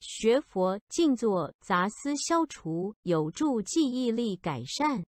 学佛静坐杂思消除有助记忆力改善。